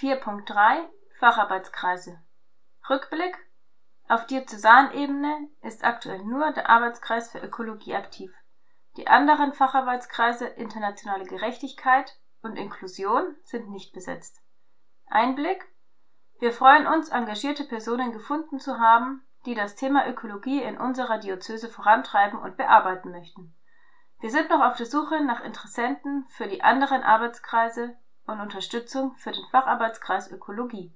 4.3 Facharbeitskreise Rückblick Auf Diözesanebene ist aktuell nur der Arbeitskreis für Ökologie aktiv. Die anderen Facharbeitskreise Internationale Gerechtigkeit und Inklusion sind nicht besetzt. Einblick Wir freuen uns, engagierte Personen gefunden zu haben, die das Thema Ökologie in unserer Diözese vorantreiben und bearbeiten möchten. Wir sind noch auf der Suche nach Interessenten für die anderen Arbeitskreise und Unterstützung für den Facharbeitskreis Ökologie